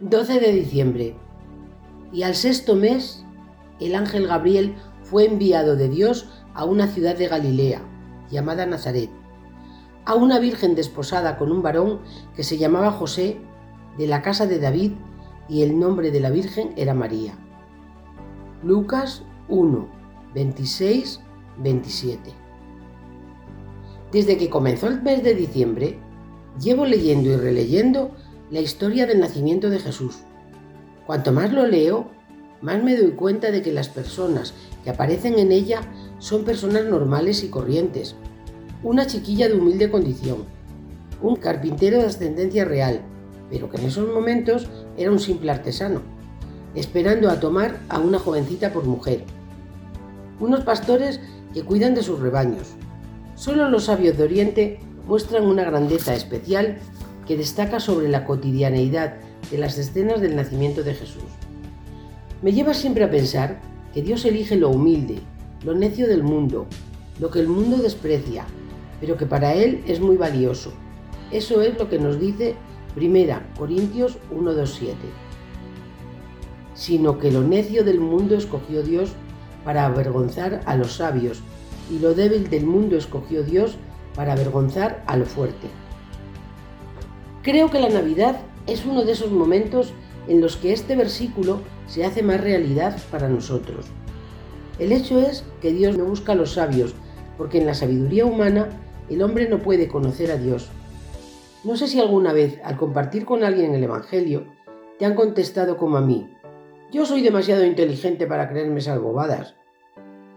12 de diciembre. Y al sexto mes, el ángel Gabriel fue enviado de Dios a una ciudad de Galilea, llamada Nazaret, a una virgen desposada con un varón que se llamaba José, de la casa de David, y el nombre de la virgen era María. Lucas 1, 26, 27. Desde que comenzó el mes de diciembre, llevo leyendo y releyendo la historia del nacimiento de Jesús. Cuanto más lo leo, más me doy cuenta de que las personas que aparecen en ella son personas normales y corrientes. Una chiquilla de humilde condición, un carpintero de ascendencia real, pero que en esos momentos era un simple artesano, esperando a tomar a una jovencita por mujer unos pastores que cuidan de sus rebaños. Solo los sabios de Oriente muestran una grandeza especial que destaca sobre la cotidianeidad de las escenas del nacimiento de Jesús. Me lleva siempre a pensar que Dios elige lo humilde, lo necio del mundo, lo que el mundo desprecia, pero que para Él es muy valioso. Eso es lo que nos dice 1 Corintios 1.2.7. Sino que lo necio del mundo escogió Dios para avergonzar a los sabios, y lo débil del mundo escogió Dios para avergonzar a lo fuerte. Creo que la Navidad es uno de esos momentos en los que este versículo se hace más realidad para nosotros. El hecho es que Dios no busca a los sabios, porque en la sabiduría humana el hombre no puede conocer a Dios. No sé si alguna vez, al compartir con alguien el Evangelio, te han contestado como a mí, yo soy demasiado inteligente para creerme esas.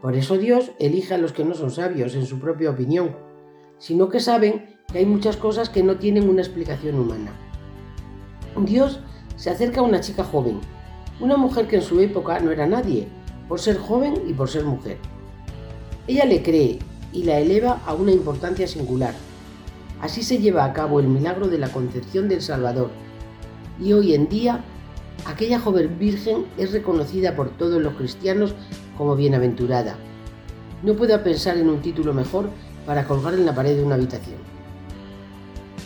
Por eso Dios elige a los que no son sabios en su propia opinión, sino que saben que hay muchas cosas que no tienen una explicación humana. Dios se acerca a una chica joven, una mujer que en su época no era nadie, por ser joven y por ser mujer. Ella le cree y la eleva a una importancia singular. Así se lleva a cabo el milagro de la concepción del Salvador, y hoy en día aquella joven virgen es reconocida por todos los cristianos como bienaventurada. No puedo pensar en un título mejor para colgar en la pared de una habitación.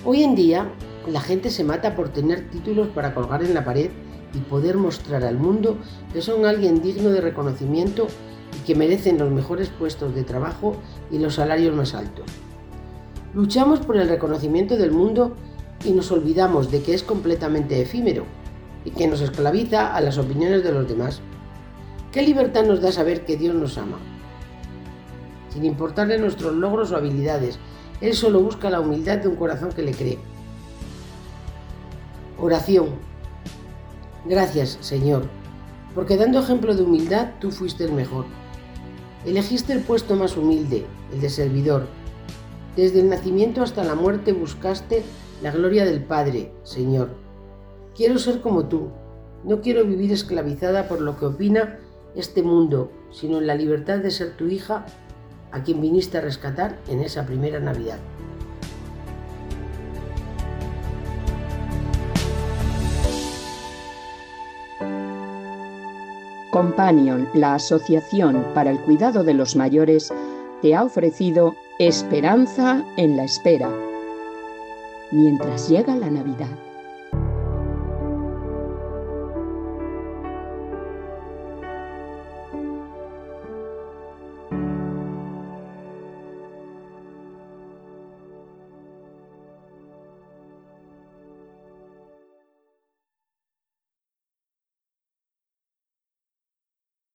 Hoy en día, la gente se mata por tener títulos para colgar en la pared y poder mostrar al mundo que son alguien digno de reconocimiento y que merecen los mejores puestos de trabajo y los salarios más altos. Luchamos por el reconocimiento del mundo y nos olvidamos de que es completamente efímero y que nos esclaviza a las opiniones de los demás. ¿Qué libertad nos da saber que Dios nos ama? Sin importarle nuestros logros o habilidades, Él solo busca la humildad de un corazón que le cree. Oración. Gracias, Señor, porque dando ejemplo de humildad tú fuiste el mejor. Elegiste el puesto más humilde, el de servidor. Desde el nacimiento hasta la muerte buscaste la gloria del Padre, Señor. Quiero ser como tú. No quiero vivir esclavizada por lo que opina este mundo, sino en la libertad de ser tu hija, a quien viniste a rescatar en esa primera Navidad. Companion, la Asociación para el Cuidado de los Mayores, te ha ofrecido Esperanza en la Espera, mientras llega la Navidad.